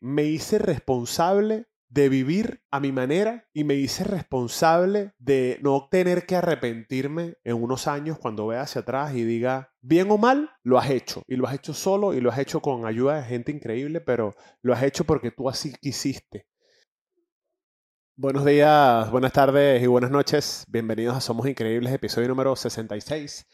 me hice responsable de vivir a mi manera y me hice responsable de no tener que arrepentirme en unos años cuando vea hacia atrás y diga, bien o mal, lo has hecho. Y lo has hecho solo y lo has hecho con ayuda de gente increíble, pero lo has hecho porque tú así quisiste. Buenos días, buenas tardes y buenas noches. Bienvenidos a Somos Increíbles, episodio número 66.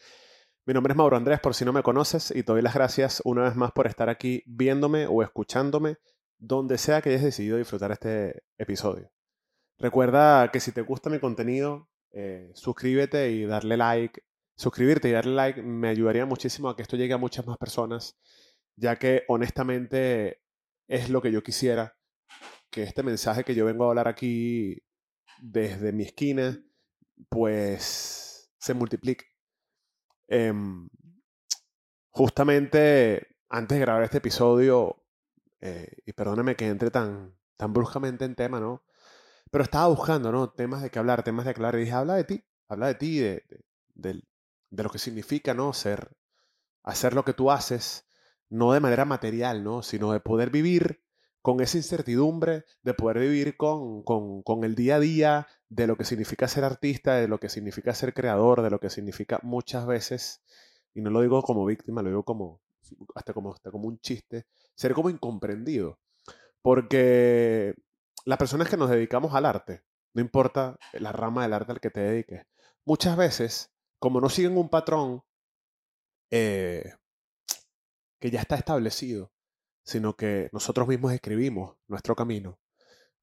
Mi nombre es Mauro Andrés, por si no me conoces, y te doy las gracias una vez más por estar aquí viéndome o escuchándome donde sea que hayas decidido disfrutar este episodio. Recuerda que si te gusta mi contenido, eh, suscríbete y darle like. Suscribirte y darle like me ayudaría muchísimo a que esto llegue a muchas más personas, ya que honestamente es lo que yo quisiera, que este mensaje que yo vengo a hablar aquí desde mi esquina, pues se multiplique. Em, justamente antes de grabar este episodio, eh, y perdóname que entre tan, tan bruscamente en tema, ¿no? Pero estaba buscando, ¿no? Temas de qué hablar, temas de aclarar. Y dije, habla de ti, habla de ti, de, de, de, lo que significa, ¿no? Ser, hacer lo que tú haces, no de manera material, ¿no? Sino de poder vivir con esa incertidumbre, de poder vivir con, con, con, el día a día, de lo que significa ser artista, de lo que significa ser creador, de lo que significa muchas veces, y no lo digo como víctima, lo digo como hasta como, hasta como un chiste, ser como incomprendido. Porque las personas que nos dedicamos al arte, no importa la rama del arte al que te dediques, muchas veces, como no siguen un patrón eh, que ya está establecido, sino que nosotros mismos escribimos nuestro camino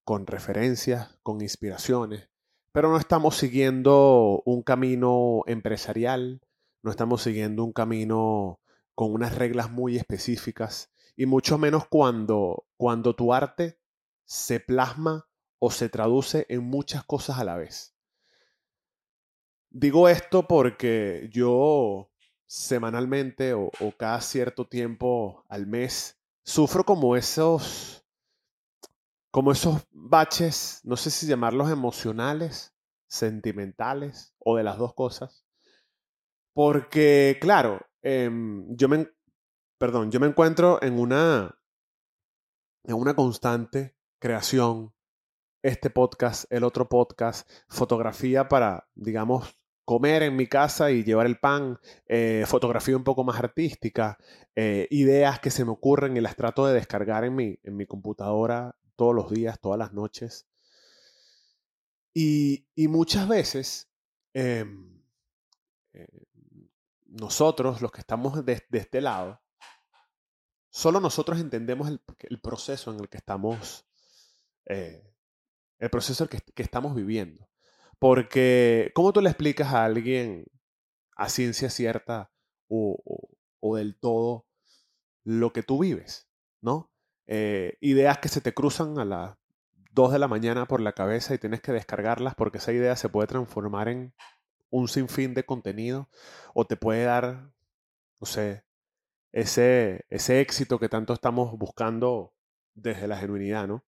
con referencias, con inspiraciones, pero no estamos siguiendo un camino empresarial, no estamos siguiendo un camino con unas reglas muy específicas y mucho menos cuando, cuando tu arte se plasma o se traduce en muchas cosas a la vez. Digo esto porque yo semanalmente o, o cada cierto tiempo al mes sufro como esos, como esos baches, no sé si llamarlos emocionales, sentimentales o de las dos cosas. Porque, claro, Em, yo me, perdón, yo me encuentro en una, en una constante creación, este podcast, el otro podcast, fotografía para, digamos, comer en mi casa y llevar el pan, eh, fotografía un poco más artística, eh, ideas que se me ocurren y las trato de descargar en mi, en mi computadora todos los días, todas las noches. Y, y muchas veces em, nosotros, los que estamos de, este lado, solo nosotros entendemos el, proceso en el que estamos, eh, el proceso que, que, estamos viviendo. Porque, ¿cómo tú le explicas a alguien a ciencia cierta o, o, del todo lo que tú vives? ¿No? Eh, ideas que se te cruzan a las 2 de la mañana por la cabeza y tienes que descargarlas porque esa idea se puede transformar en un sinfín de contenido o te puede dar, no sé, ese, ese éxito que tanto estamos buscando desde la genuinidad, ¿no?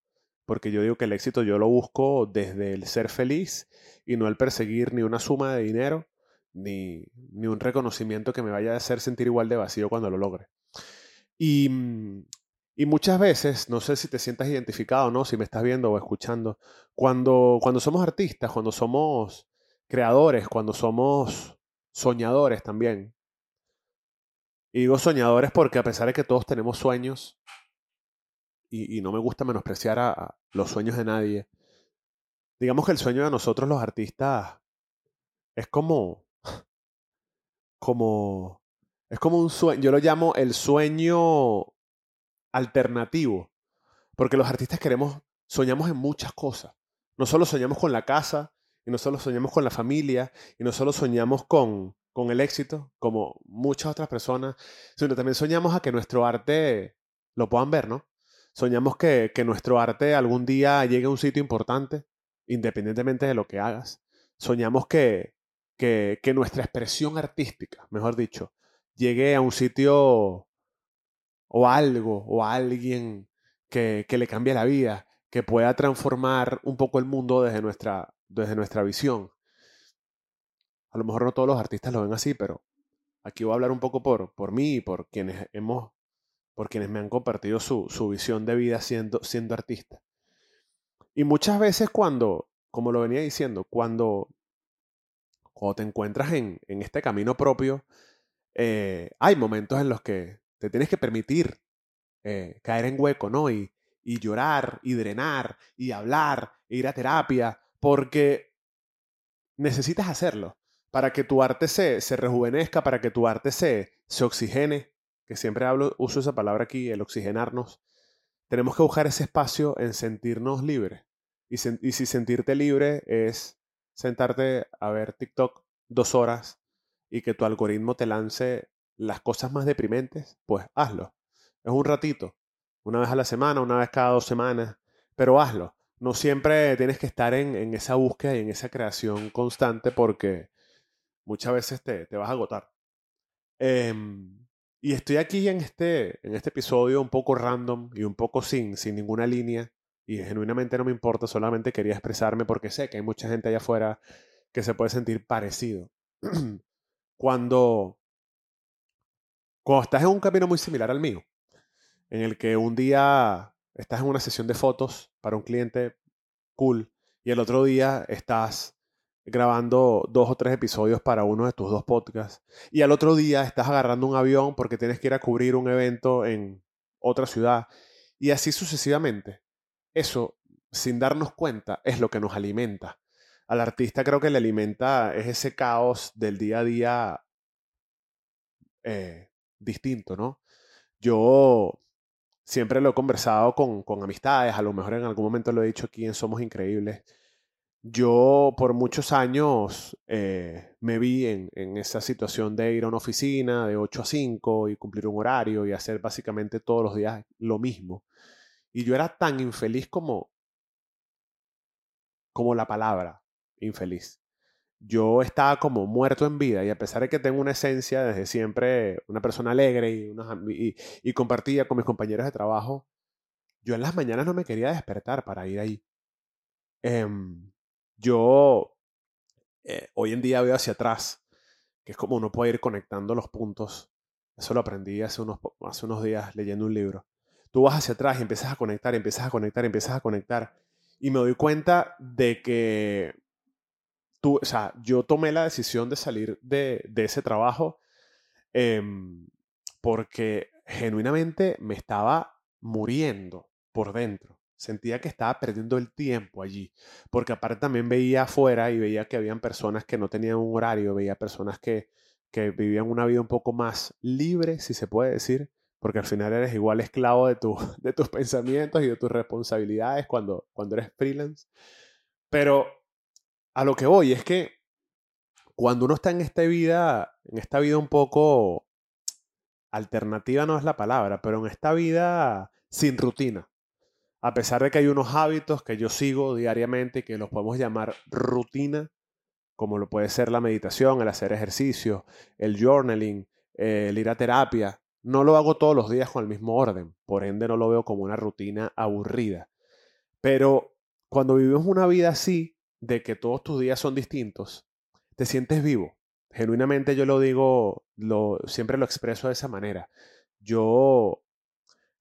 Porque yo digo que el éxito yo lo busco desde el ser feliz y no el perseguir ni una suma de dinero ni, ni un reconocimiento que me vaya a hacer sentir igual de vacío cuando lo logre. Y, mm, y muchas veces, no sé si te sientas identificado no, si me estás viendo o escuchando, cuando, cuando somos artistas, cuando somos creadores, cuando somos soñadores también. Y digo soñadores porque a pesar de que todos tenemos sueños, y, no me gusta menospreciar a, los sueños de nadie, digamos que el sueño de nosotros los artistas es como, como, es como un sueño, yo lo llamo el sueño alternativo, porque los artistas queremos, soñamos en muchas cosas. No solo soñamos con la casa, y no solo soñamos con la familia, y no solo soñamos con, con el éxito, como muchas otras personas, sino también soñamos a que nuestro arte lo puedan ver, ¿no? Soñamos que, que nuestro arte algún día llegue a un sitio importante, independientemente de lo que hagas. Soñamos que, que, que nuestra expresión artística, mejor dicho, llegue a un sitio o algo o a alguien que, que le cambie la vida, que pueda transformar un poco el mundo desde nuestra, desde nuestra visión. A lo mejor no todos los artistas lo ven así, pero aquí voy a hablar un poco por, por mí y por quienes hemos por quienes me han compartido su, visión de vida siendo, siendo artista. Y muchas veces cuando, como lo venía diciendo, cuando, cuando te encuentras en, este camino propio, eh, hay momentos en los que te tienes que permitir eh, caer en hueco, ¿no? Y, y llorar, y drenar, y hablar, e ir a terapia, porque necesitas hacerlo para que tu arte se, se rejuvenezca, para que tu arte se, se oxigene, que siempre hablo, uso esa palabra aquí, el oxigenarnos. Tenemos que buscar ese espacio en sentirnos libres. Y, y si sentirte libre es sentarte a ver TikTok dos horas y que tu algoritmo te lance las cosas más deprimentes, pues hazlo. Es un ratito, una vez a la semana, una vez cada dos semanas, pero hazlo. No siempre tienes que estar en, esa búsqueda y en esa creación constante porque muchas veces te, vas a agotar. Em, y estoy aquí en este, en este episodio un poco random y un poco sin, sin ninguna línea. Y genuinamente no me importa, solamente quería expresarme porque sé que hay mucha gente allá afuera que se puede sentir parecido. cuando, cuando estás en un camino muy similar al mío, en el que un día estás en una sesión de fotos para un cliente cool y el otro día estás grabando dos o tres episodios para uno de tus dos podcasts y al otro día estás agarrando un avión porque tienes que ir a cubrir un evento en otra ciudad y así sucesivamente. Eso, sin darnos cuenta, es lo que nos alimenta. Al artista creo que le alimenta es ese caos del día a día eh, distinto, ¿no? Yo siempre lo he conversado con, con, amistades, a lo mejor en algún momento lo he dicho aquí en Somos Increíbles. Yo por muchos años eh, me vi en, en, esa situación de ir a una oficina de 8 a 5 y cumplir un horario y hacer básicamente todos los días lo mismo. Y yo era tan infeliz como, como la palabra infeliz yo estaba como muerto en vida y a pesar de que tengo una esencia desde siempre, una persona alegre y, compartía con mis compañeros de trabajo, yo en las mañanas no me quería despertar para ir ahí. Em, yo eh, hoy en día veo hacia atrás, que es como uno puede ir conectando los puntos. Eso lo aprendí hace unos, hace unos días leyendo un libro. Tú vas hacia atrás y empiezas a conectar, empiezas a conectar, empiezas a conectar. Y me doy cuenta de que o sea, yo tomé la decisión de salir de, ese trabajo em, porque genuinamente me estaba muriendo por dentro. Sentía que estaba perdiendo el tiempo allí, porque aparte también veía afuera y veía que habían personas que no tenían un horario, veía personas que, que vivían una vida un poco más libre, si se puede decir, porque al final eres igual esclavo de, tu, de tus pensamientos y de tus responsabilidades cuando, cuando eres freelance. Pero a lo que voy es que cuando uno está en esta vida, en esta vida un poco alternativa no es la palabra, pero en esta vida sin rutina, a pesar de que hay unos hábitos que yo sigo diariamente que los podemos llamar rutina, como lo puede ser la meditación, el hacer ejercicio, el journaling, el ir a terapia, no lo hago todos los días con el mismo orden, por ende no lo veo como una rutina aburrida. Pero cuando vivimos una vida así, de que todos tus días son distintos, te sientes vivo. Genuinamente yo lo digo, lo, siempre lo expreso de esa manera. Yo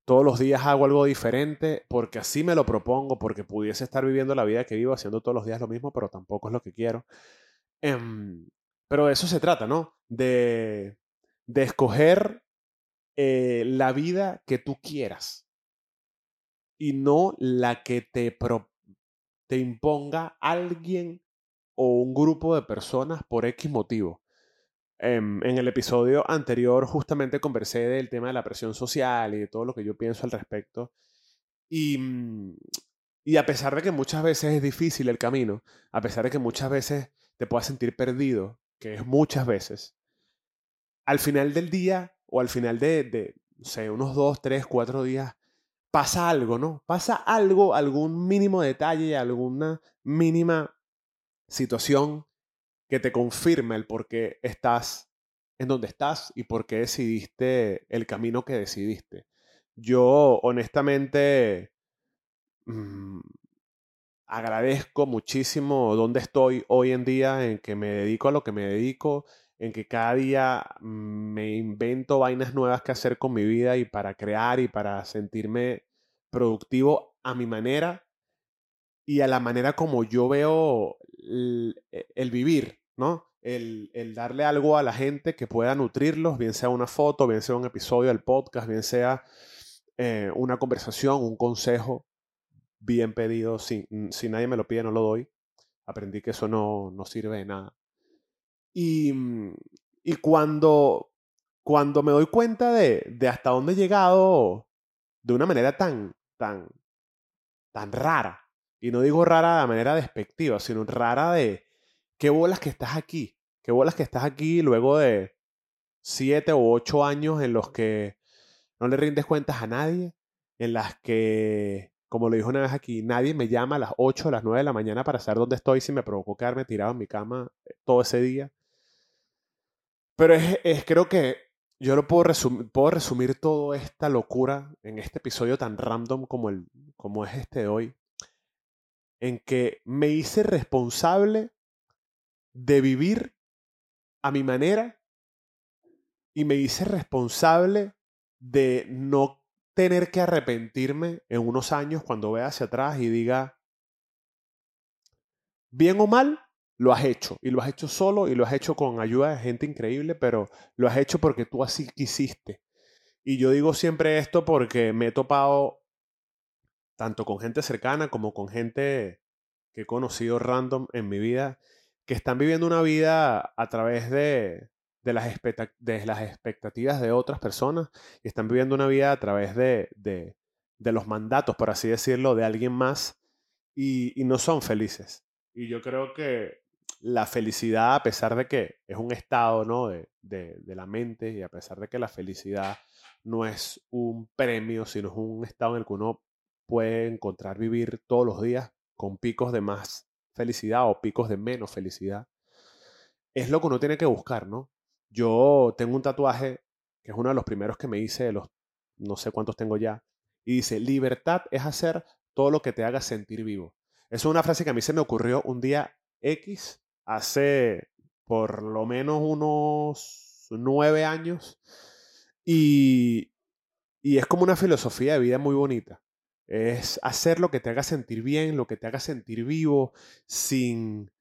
todos los días hago algo diferente porque así me lo propongo, porque pudiese estar viviendo la vida que vivo haciendo todos los días lo mismo, pero tampoco es lo que quiero. Em, pero de eso se trata, ¿no? De, de escoger eh, la vida que tú quieras y no la que te, pro, te imponga alguien o un grupo de personas por X motivo. En, en, el episodio anterior justamente conversé del tema de la presión social y de todo lo que yo pienso al respecto. Y, mm, y a pesar de que muchas veces es difícil el camino, a pesar de que muchas veces te puedas sentir perdido, que es muchas veces, al final del día o al final de, de no sé, unos dos, tres, cuatro días, pasa algo, ¿no? Pasa algo, algún mínimo detalle, alguna mínima situación que te confirme el por qué estás en donde estás y por qué decidiste el camino que decidiste. Yo honestamente mm, agradezco muchísimo donde estoy hoy en día, en que me dedico a lo que me dedico, en que cada día me invento vainas nuevas que hacer con mi vida y para crear y para sentirme productivo a mi manera y a la manera como yo veo el, el vivir, ¿no? El, el, darle algo a la gente que pueda nutrirlos, bien sea una foto, bien sea un episodio del podcast, bien sea eh, una conversación, un consejo bien pedido. Si, si nadie me lo pide, no lo doy. Aprendí que eso no, no sirve de nada. Y, y cuando, cuando me doy cuenta de, de hasta dónde he llegado de una manera tan, tan, tan rara, y no digo rara de manera despectiva, sino rara de qué bolas que estás aquí, qué bolas que estás aquí luego de siete o ocho años en los que no le rindes cuentas a nadie, en las que, como lo dijo una vez aquí, nadie me llama a las 8 o las 9 de la mañana para saber dónde estoy si me provocó quedarme tirado en mi cama eh, todo ese día. Pero es, es creo que yo lo puedo resumir, puedo resumir toda esta locura en este episodio tan random como, el, como es este de hoy, en que me hice responsable de vivir a mi manera y me hice responsable de no tener que arrepentirme en unos años cuando vea hacia atrás y diga, bien o mal, lo has hecho. Y lo has hecho solo y lo has hecho con ayuda de gente increíble, pero lo has hecho porque tú así quisiste. Y yo digo siempre esto porque me he topado tanto con gente cercana como con gente que he conocido random en mi vida, que están viviendo una vida a través de, de las, de las expectativas de otras personas y están viviendo una vida a través de, de, de los mandatos, por así decirlo, de alguien más y, y, no son felices. Y yo creo que la felicidad, a pesar de que es un estado ¿no? de, de la mente y a pesar de que la felicidad no es un premio, sino es un estado en el que uno puede encontrar vivir todos los días con picos de más felicidad o picos de menos felicidad, es lo que uno tiene que buscar, ¿no? Yo tengo un tatuaje que es uno de los primeros que me hice, de los no sé cuántos tengo ya, y dice, libertad es hacer todo lo que te haga sentir vivo. Es una frase que a mí se me ocurrió un día X, hace por lo menos unos nueve años, y, y es como una filosofía de vida muy bonita. Es hacer lo que te haga sentir bien, lo que te haga sentir vivo, sin,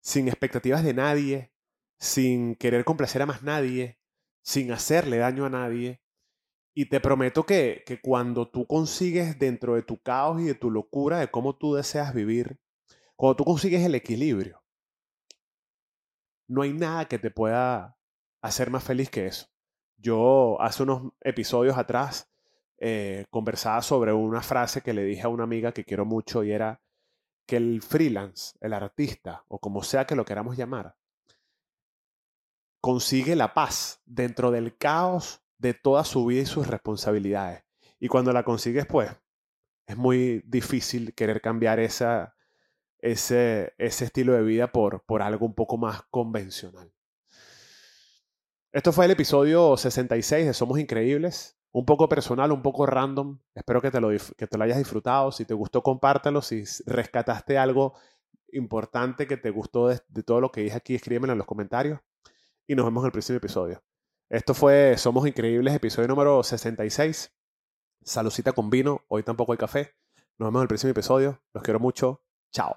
sin expectativas de nadie, sin querer complacer a más nadie, sin hacerle daño a nadie. Y te prometo que, que cuando tú consigues dentro de tu caos y de tu locura de cómo tú deseas vivir, cuando tú consigues el equilibrio, no hay nada que te pueda hacer más feliz que eso. Yo hace unos episodios atrás eh, conversaba sobre una frase que le dije a una amiga que quiero mucho y era que el freelance, el artista o como sea que lo queramos llamar, consigue la paz dentro del caos de toda su vida y sus responsabilidades. Y cuando la consigues, pues, es muy difícil querer cambiar esa, ese, ese estilo de vida por, por algo un poco más convencional. Esto fue el episodio 66 de Somos Increíbles. Un poco personal, un poco random. Espero que te lo, que te lo hayas disfrutado. Si te gustó, compártelo. Si rescataste algo importante que te gustó de, todo lo que dije aquí, escríbemelo en los comentarios y nos vemos en el próximo episodio. Esto fue Somos Increíbles, episodio número 66. Salucita con vino, hoy tampoco hay café. Nos vemos en el próximo episodio. Los quiero mucho. Tchau!